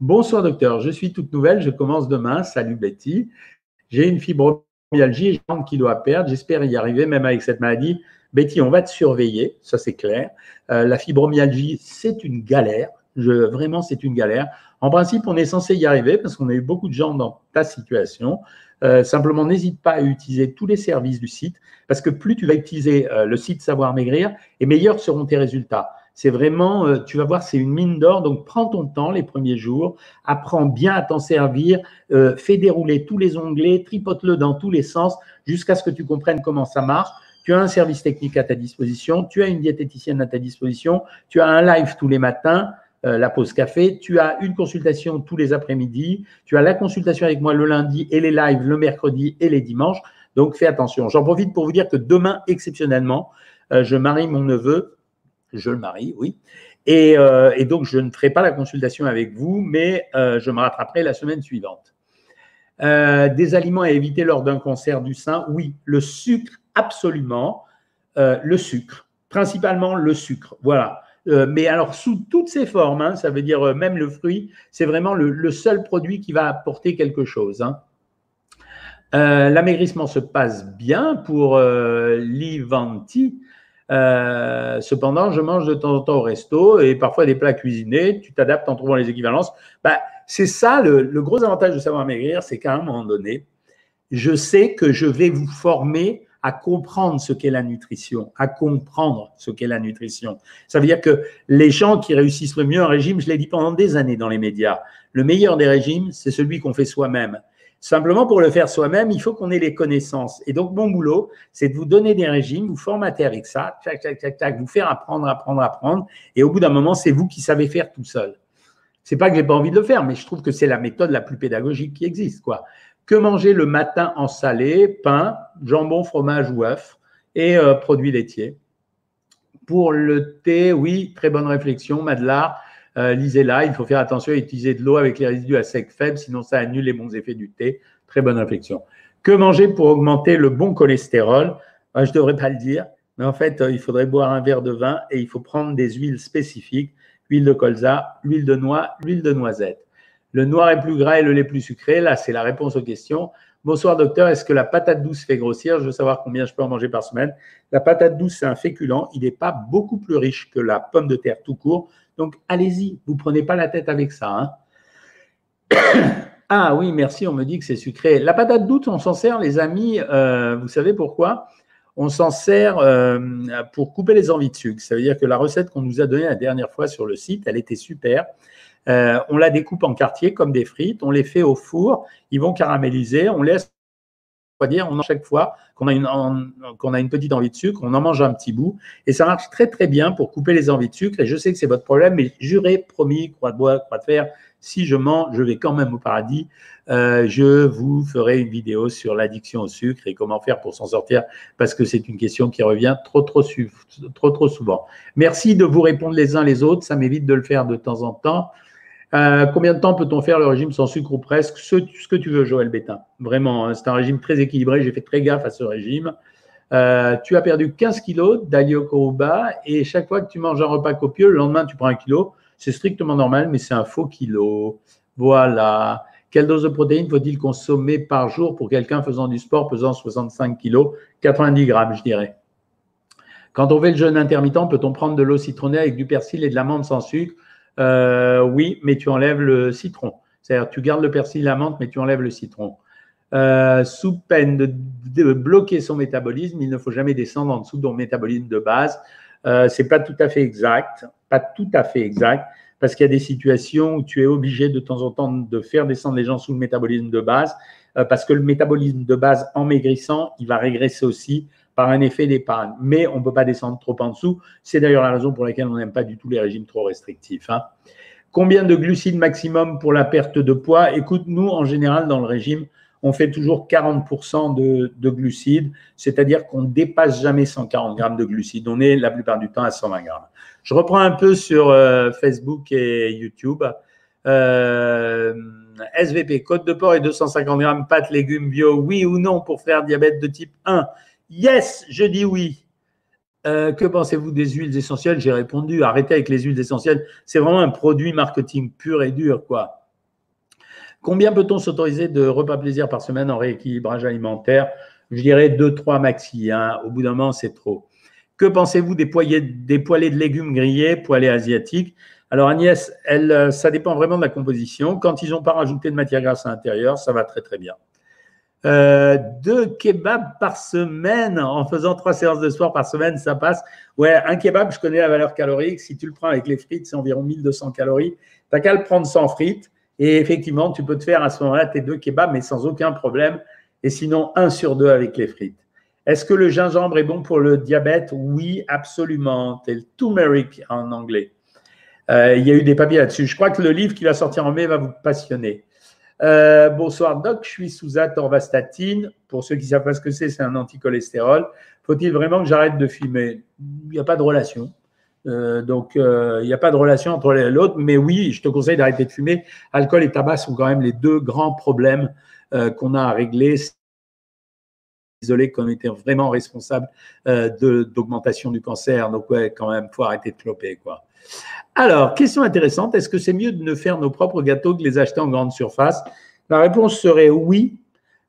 Bonsoir docteur, je suis toute nouvelle, je commence demain. Salut Betty. J'ai une fibromyalgie et j'ai 30 kilos à perdre. J'espère y arriver même avec cette maladie. Betty, on va te surveiller, ça c'est clair. Euh, la fibromyalgie, c'est une galère. Vraiment, c'est une galère. En principe, on est censé y arriver parce qu'on a eu beaucoup de gens dans ta situation. Euh, simplement, n'hésite pas à utiliser tous les services du site parce que plus tu vas utiliser euh, le site Savoir Maigrir et meilleurs seront tes résultats. C'est vraiment, euh, tu vas voir, c'est une mine d'or. Donc, prends ton temps les premiers jours, apprends bien à t'en servir, euh, fais dérouler tous les onglets, tripote-le dans tous les sens jusqu'à ce que tu comprennes comment ça marche. Tu as un service technique à ta disposition, tu as une diététicienne à ta disposition, tu as un live tous les matins, la pause café, tu as une consultation tous les après-midi, tu as la consultation avec moi le lundi et les lives le mercredi et les dimanches. Donc, fais attention. J'en profite pour vous dire que demain, exceptionnellement, je marie mon neveu je le marie, oui. Euh, et, donc, je ne ferai pas la consultation avec vous, mais euh, je me rattraperai la semaine suivante. Euh, des aliments à éviter lors d'un cancer du sein, oui. Le sucre, absolument. le sucre, principalement le sucre, voilà. Mais alors, sous toutes ses formes, hein, ça veut dire même le fruit, c'est vraiment le, seul produit qui va apporter quelque chose. Hein. L'amaigrissement se passe bien pour l'Ivanti. Euh, cependant, je mange de temps en temps au resto et parfois des plats cuisinés. Tu t'adaptes en trouvant les équivalences. Bah, c'est ça le, gros avantage de savoir maigrir, c'est qu'à un moment donné, je sais que je vais vous former à comprendre ce qu'est la nutrition, à comprendre ce qu'est la nutrition. Ça veut dire que les gens qui réussissent le mieux en régime, je l'ai dit pendant des années dans les médias, le meilleur des régimes, c'est celui qu'on fait soi-même. Simplement, pour le faire soi-même, il faut qu'on ait les connaissances. Et donc, mon boulot, c'est de vous donner des régimes, vous formater avec ça, tac, tac, tac, tac, vous faire apprendre, apprendre, apprendre. Et au bout d'un moment, c'est vous qui savez faire tout seul. C'est pas que j'ai pas envie de le faire, mais je trouve que c'est la méthode la plus pédagogique qui existe, quoi. Que manger le matin en salé, pain, jambon, fromage ou œuf et euh, produits laitiers? Pour le thé, oui, très bonne réflexion, Madelard. Euh, lisez-la. Il faut faire attention à utiliser de l'eau avec les résidus à sec faible, sinon ça annule les bons effets du thé. Très bonne réflexion. Que manger pour augmenter le bon cholestérol? Je ne devrais pas le dire, mais en fait, euh, il faudrait boire un verre de vin et il faut prendre des huiles spécifiques huile de colza, huile de noix, huile de noisette. Le noir est plus gras et le lait plus sucré. Là, c'est la réponse aux questions. Bonsoir docteur, est-ce que la patate douce fait grossir? Je veux savoir combien je peux en manger par semaine. La patate douce, c'est un féculent. Il n'est pas beaucoup plus riche que la pomme de terre tout court. Donc, allez-y, vous prenez pas la tête avec ça. Hein. ah oui, merci, on me dit que c'est sucré. La patate douce, on s'en sert, les amis, euh, vous savez pourquoi? On s'en sert euh, pour couper les envies de sucre. Ça veut dire que la recette qu'on nous a donnée la dernière fois sur le site, elle était super. Euh, on la découpe en quartiers comme des frites, on les fait au four, ils vont caraméliser, on laisse dire, on, chaque fois qu'on a, une, qu'on a une petite envie de sucre, on en mange un petit bout. Et ça marche très, très bien pour couper les envies de sucre. Et je sais que c'est votre problème, mais jurez, promis, croix de bois, croix de fer, si je mens, je vais quand même au paradis. Euh, je vous ferai une vidéo sur l'addiction au sucre et comment faire pour s'en sortir, parce que c'est une question qui revient trop, trop souvent. Merci de vous répondre les uns les autres. Ça m'évite de le faire de temps en temps. Euh, combien de temps peut-on faire le régime sans sucre ou presque? Ce, que tu veux, Joël Bétain. Vraiment, hein, c'est un régime très équilibré. J'ai fait très gaffe à ce régime. Euh, tu as perdu 15 kilos d'Aliokoruba et chaque fois que tu manges un repas copieux, le lendemain, tu prends un kilo. C'est strictement normal, mais c'est un faux kilo. Voilà. Quelle dose de protéines faut-il consommer par jour pour quelqu'un faisant du sport pesant 65 kilos? 90 grammes, je dirais. Quand on fait le jeûne intermittent, peut-on prendre de l'eau citronnée avec du persil et de l'amande sans sucre? Euh, oui, mais tu enlèves le citron. C'est-à-dire, tu gardes le persil, la menthe, mais tu enlèves le citron. Euh, sous peine de, bloquer son métabolisme, il ne faut jamais descendre en dessous de ton métabolisme de base. Euh, c'est pas tout à fait exact, pas tout à fait exact, parce qu'il y a des situations où tu es obligé de temps en temps de faire descendre les gens sous le métabolisme de base, euh, parce que le métabolisme de base en maigrissant, il va régresser aussi par un effet d'épargne. Mais on ne peut pas descendre trop en dessous. C'est d'ailleurs la raison pour laquelle on n'aime pas du tout les régimes trop restrictifs. Hein. Combien de glucides maximum pour la perte de poids? Écoute, nous, en général, dans le régime, on fait toujours 40% de, glucides, c'est-à-dire qu'on ne dépasse jamais 140 grammes de glucides. On est la plupart du temps à 120 grammes. Je reprends un peu sur euh, Facebook et YouTube. Euh, SVP, côte de porc et 250 grammes pâtes, légumes bio, oui ou non pour faire diabète de type 1 Yes, je dis oui. Euh, que pensez-vous des huiles essentielles? J'ai répondu, arrêtez avec les huiles essentielles. C'est vraiment un produit marketing pur et dur, quoi. Combien peut-on s'autoriser de repas plaisir par semaine en rééquilibrage alimentaire? Je dirais 2-3 maxi. Hein. Au bout d'un moment, c'est trop. Que pensez-vous des, des poêlés de légumes grillés, poêlés asiatiques? Alors Agnès, euh, ça dépend vraiment de la composition. Quand ils n'ont pas rajouté de matière grasse à l'intérieur, ça va très très bien. Euh, deux kebabs par semaine en faisant trois séances de sport par semaine, ça passe. Ouais, un kebab, je connais la valeur calorique. Si tu le prends avec les frites, c'est environ 1200 calories. Tu n'as qu'à le prendre sans frites. Et effectivement, tu peux te faire à ce moment-là tes deux kebabs, mais sans aucun problème. Et sinon, un sur deux avec les frites. Est-ce que le gingembre est bon pour le diabète? Oui, absolument. C'est le turmeric en anglais. Euh, il y a eu des papiers là-dessus. Je crois que le livre qui va sortir en mai va vous passionner. Euh, bonsoir Doc, je suis sous atorvastatine. Pour ceux qui ne savent pas ce que c'est, c'est un anticholestérol. Faut-il vraiment que j'arrête de fumer? Il n'y a pas de relation. Euh, donc, euh, il n'y a pas de relation entre l'un et l'autre. Mais oui, je te conseille d'arrêter de fumer. Alcool et tabac sont quand même les deux grands problèmes qu'on a à régler. Isolés comme étant vraiment responsables d'augmentation du cancer. Donc, quand même, faut arrêter de cloper. Quoi. Alors, question intéressante, est-ce que c'est mieux de ne faire nos propres gâteaux que de les acheter en grande surface? La réponse serait oui,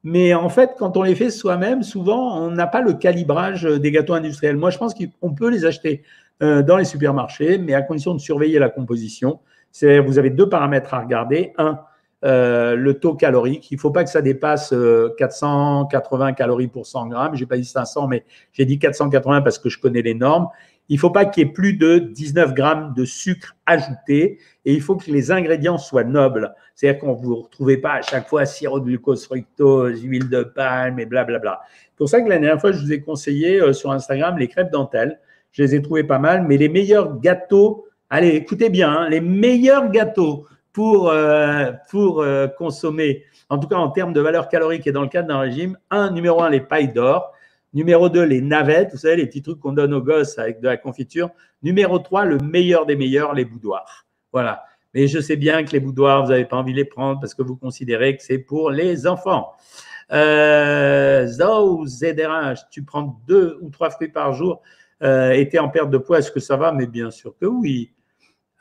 mais en fait, quand on les fait soi-même, souvent, on n'a pas le calibrage des gâteaux industriels. Moi, je pense qu'on peut les acheter euh, dans les supermarchés, mais à condition de surveiller la composition. Vous avez deux paramètres à regarder. Un, euh, le taux calorique. Il ne faut pas que ça dépasse 480 euh, calories pour 100 grammes. Je n'ai pas dit 500, mais j'ai dit 480 parce que je connais les normes. Il ne faut pas qu'il y ait plus de 19 grammes de sucre ajouté et il faut que les ingrédients soient nobles. C'est-à-dire qu'on ne vous retrouvez pas à chaque fois sirop de glucose, fructose, huile de palme et blablabla. C'est pour ça que la dernière fois, je vous ai conseillé euh, sur Instagram les crêpes dentelles. Je les ai trouvées pas mal, mais les meilleurs gâteaux, allez, écoutez bien, hein, les meilleurs gâteaux pour, euh, pour euh, consommer, en tout cas en termes de valeur calorique et dans le cadre d'un régime, un, numéro un, les pailles d'or. Numéro 2, les navettes, vous savez, les petits trucs qu'on donne aux gosses avec de la confiture. Numéro 3, le meilleur des meilleurs, les boudoirs. Voilà. Mais je sais bien que les boudoirs, vous n'avez pas envie de les prendre parce que vous considérez que c'est pour les enfants. Euh, ZRH, tu prends deux ou trois fruits par jour euh, et tu es en perte de poids, est-ce que ça va? Mais bien sûr que oui.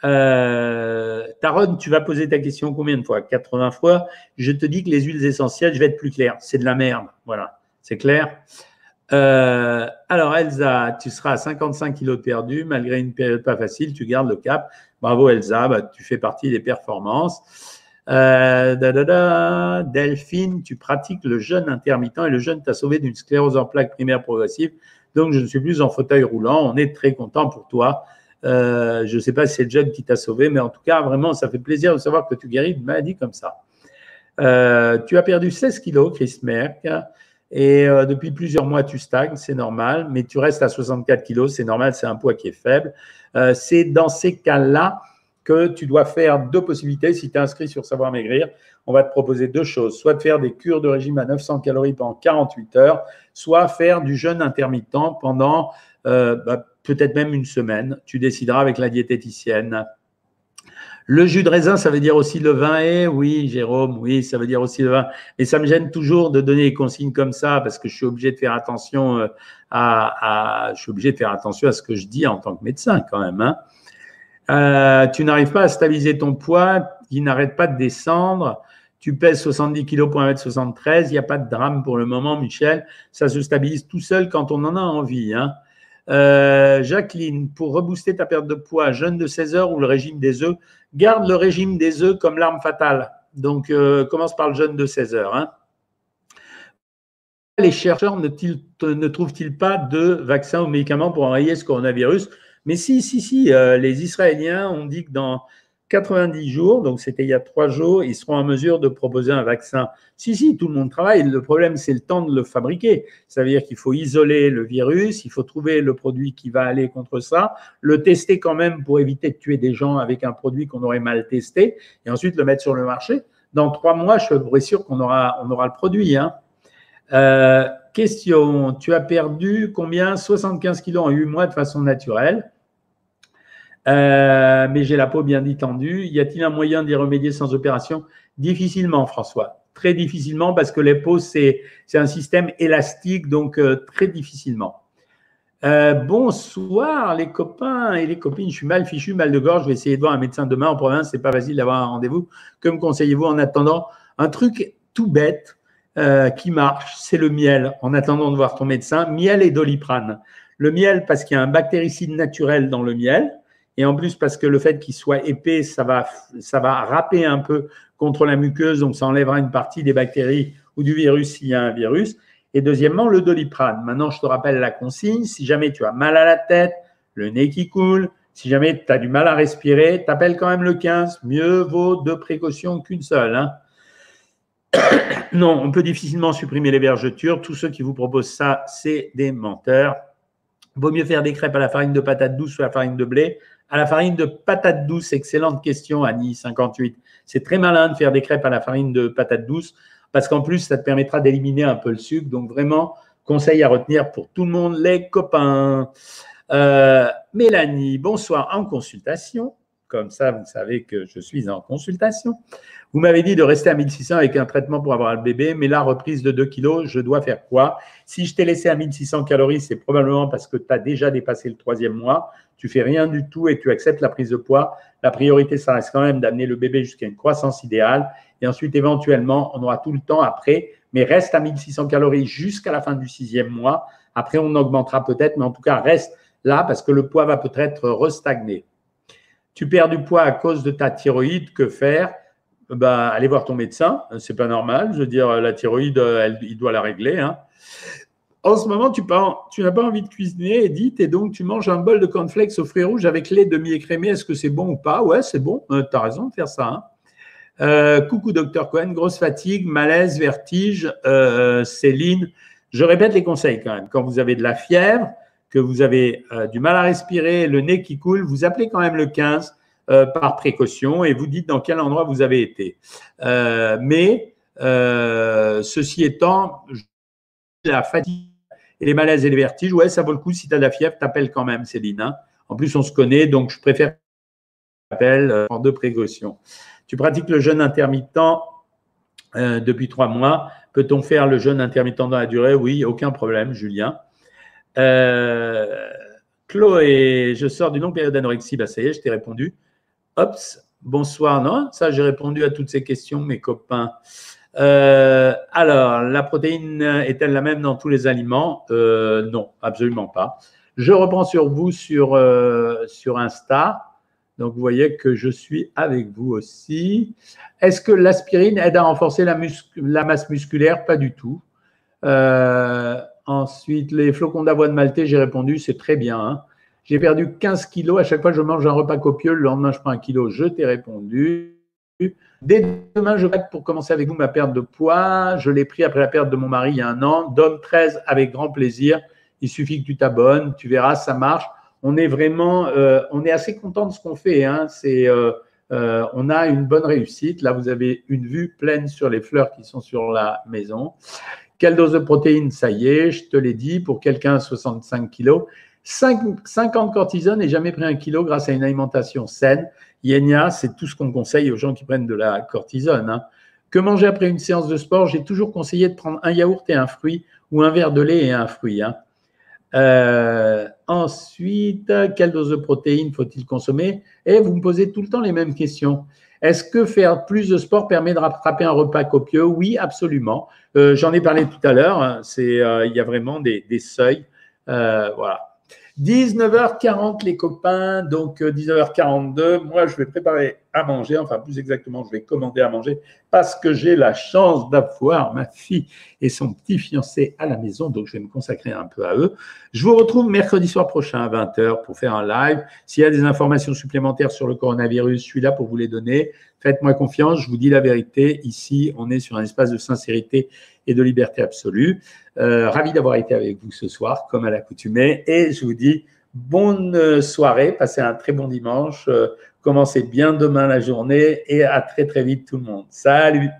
Euh, Taron, tu vas poser ta question combien de fois? 80 fois. Je te dis que les huiles essentielles, je vais être plus clair, c'est de la merde. Voilà, c'est clair. Euh, alors, Elsa, tu seras à 55 kilos de malgré une période pas facile, tu gardes le cap. Bravo, Elsa, bah, tu fais partie des performances. Euh, Delphine, tu pratiques le jeûne intermittent et le jeûne t'a sauvé d'une sclérose en plaques primaire progressive. Donc, je ne suis plus en fauteuil roulant. On est très content pour toi. Euh, je ne sais pas si c'est le jeune qui t'a sauvé, mais en tout cas, vraiment, ça fait plaisir de savoir que tu guéris d'une maladie comme ça. Euh, tu as perdu 16 kilos, Chris Merck, et euh, depuis plusieurs mois, tu stagnes, c'est normal, mais tu restes à 64 kilos, c'est normal, c'est un poids qui est faible. c'est dans ces cas-là que tu dois faire deux possibilités. Si tu es inscrit sur Savoir Maigrir, on va te proposer deux choses. Soit de faire des cures de régime à 900 calories pendant 48 heures, soit faire du jeûne intermittent pendant bah, peut-être même une semaine. Tu décideras avec la diététicienne. Le jus de raisin, ça veut dire aussi le vin. Et eh oui, Jérôme, oui, ça veut dire aussi le vin. Mais ça me gêne toujours de donner des consignes comme ça parce que je suis obligé de faire attention euh, à, je suis obligé de faire attention à ce que je dis en tant que médecin quand même. Hein. Euh, tu n'arrives pas à stabiliser ton poids, il n'arrête pas de descendre. Tu pèses 70 kg pour 1m73. Il n'y a pas de drame pour le moment, Michel. Ça se stabilise tout seul quand on en a envie. Hein. Euh, Jacqueline, pour rebooster ta perte de poids, jeûne de 16 heures ou le régime des œufs, garde le régime des œufs comme l'arme fatale. Donc, euh, commence par le jeûne de 16 heures. Hein. Les chercheurs ne, trouvent-ils pas de vaccin ou médicaments pour enrayer ce coronavirus? Mais si, si, si. Euh, les Israéliens ont dit que dans 90 jours, donc c'était il y a trois jours, ils seront en mesure de proposer un vaccin. Si, si, tout le monde travaille. Le problème, c'est le temps de le fabriquer. Ça veut dire qu'il faut isoler le virus, il faut trouver le produit qui va aller contre ça, le tester quand même pour éviter de tuer des gens avec un produit qu'on aurait mal testé, et ensuite le mettre sur le marché. Dans trois mois, je suis sûr qu'on aura, on aura le produit. Hein. Euh, question, tu as perdu combien? 75 kilos en 8 mois de façon naturelle. Euh, mais j'ai la peau bien détendue. Y a-t-il un moyen d'y remédier sans opération? Difficilement, François. Très difficilement parce que les peaux, c'est un système élastique, donc euh, très difficilement. Euh, bonsoir les copains et les copines. Je suis mal fichu, mal de gorge. Je vais essayer de voir un médecin demain en province. C'est pas facile d'avoir un rendez-vous. Que me conseillez-vous en attendant? Un truc tout bête qui marche, c'est le miel. En attendant de voir ton médecin, miel et doliprane. Le miel parce qu'il y a un bactéricide naturel dans le miel. Et en plus, parce que le fait qu'il soit épais, ça va, ça va râper un peu contre la muqueuse, donc ça enlèvera une partie des bactéries ou du virus s'il y a un virus. Et deuxièmement, le doliprane. Maintenant, je te rappelle la consigne. Si jamais tu as mal à la tête, le nez qui coule, si jamais tu as du mal à respirer, t'appelles quand même le 15. Mieux vaut deux précautions qu'une seule. Hein. non, on peut difficilement supprimer les vergetures. Tous ceux qui vous proposent ça, c'est des menteurs. Vaut mieux faire des crêpes à la farine de patate douce ou à la farine de blé à la farine de patate douce Excellente question, Annie58. C'est très malin de faire des crêpes à la farine de patate douce parce qu'en plus, ça te permettra d'éliminer un peu le sucre. Donc, vraiment, conseil à retenir pour tout le monde, les copains. Euh, Mélanie, bonsoir en consultation. Comme ça, vous savez que je suis en consultation. Vous m'avez dit de rester à 1600 avec un traitement pour avoir le bébé, mais là, reprise de 2 kilos, je dois faire quoi? Si je t'ai laissé à 1600 calories, c'est probablement parce que tu as déjà dépassé le troisième mois. Tu fais rien du tout et tu acceptes la prise de poids. La priorité, ça reste quand même d'amener le bébé jusqu'à une croissance idéale. Et ensuite, éventuellement, on aura tout le temps après, mais reste à 1600 calories jusqu'à la fin du sixième mois. Après, on augmentera peut-être, mais en tout cas, reste là parce que le poids va peut-être restagner. Tu perds du poids à cause de ta thyroïde, que faire? Bah, allez voir ton médecin. C'est pas normal. Je veux dire, la thyroïde, il doit la régler. Hein. En ce moment, tu, n'as pas envie de cuisiner, Edith, et donc tu manges un bol de cornflakes au fruits rouges avec lait demi-écrémé. Est-ce que c'est bon ou pas? Ouais, c'est bon. Euh, tu as raison de faire ça. Hein. Euh, coucou, docteur Cohen. Grosse fatigue, malaise, vertige. Euh, Céline, je répète les conseils quand même. Quand vous avez de la fièvre, que vous avez du mal à respirer, le nez qui coule, vous appelez quand même le 15 par précaution et vous dites dans quel endroit vous avez été. mais ceci étant, la fatigue et les malaises et les vertiges, ouais, ça vaut le coup. Si tu as de la fièvre, t'appelles quand même, Céline. Hein. En plus, on se connaît, donc je préfère appel euh, deux précautions. Tu pratiques le jeûne intermittent euh, depuis trois mois. Peut-on faire le jeûne intermittent dans la durée? Oui, aucun problème, Julien. Euh, Chloé, je sors d'une longue période d'anorexie. Bah, ça y est, je t'ai répondu. Ops, bonsoir. Non, ça, j'ai répondu à toutes ces questions, mes copains. Euh, alors, la protéine est-elle la même dans tous les aliments? Euh, Non, absolument pas. Je reprends sur vous sur, euh, Insta. Donc, vous voyez que je suis avec vous aussi. Est-ce que l'aspirine aide à renforcer la, la masse musculaire? Pas du tout. ensuite, les flocons d'avoine maltais, j'ai répondu, c'est très bien. Hein. J'ai perdu 15 kilos. À chaque fois, je mange un repas copieux. Le lendemain, je prends un kilo. Je t'ai répondu. Dès demain, je vais pour commencer avec vous ma perte de poids. Je l'ai pris après la perte de mon mari il y a un an. Donne 13 avec grand plaisir. Il suffit que tu t'abonnes. Tu verras, ça marche. On est vraiment, euh, on est assez content de ce qu'on fait. Hein. C'est, euh, euh, on a une bonne réussite. Là, vous avez une vue pleine sur les fleurs qui sont sur la maison. Quelle dose de protéines? Ça y est, je te l'ai dit. Pour quelqu'un à 65 kilos, 50 cortisone et jamais pris un kilo grâce à une alimentation saine. Yenia, c'est tout ce qu'on conseille aux gens qui prennent de la cortisone. Hein. Que manger après une séance de sport? J'ai toujours conseillé de prendre un yaourt et un fruit ou un verre de lait et un fruit. Hein. Euh, ensuite, quelle dose de protéines faut-il consommer? Et vous me posez tout le temps les mêmes questions. Est-ce que faire plus de sport permet de rattraper un repas copieux? Oui, absolument. Euh, j'en ai parlé tout à l'heure. Hein. Euh, il y a vraiment des, des seuils. voilà. 19h40 les copains, donc 19h42, euh, moi je vais préparer à manger, enfin plus exactement je vais commander à manger parce que j'ai la chance d'avoir ma fille et son petit fiancé à la maison, donc je vais me consacrer un peu à eux. Je vous retrouve mercredi soir prochain à 20h pour faire un live. S'il y a des informations supplémentaires sur le coronavirus, je suis là pour vous les donner. Faites-moi confiance, je vous dis la vérité. Ici, on est sur un espace de sincérité et de liberté absolue. Euh, ravi d'avoir été avec vous ce soir, comme à l'accoutumée. Et je vous dis bonne soirée, passez un très bon dimanche. Euh, commencez bien demain la journée et à très très vite tout le monde. Salut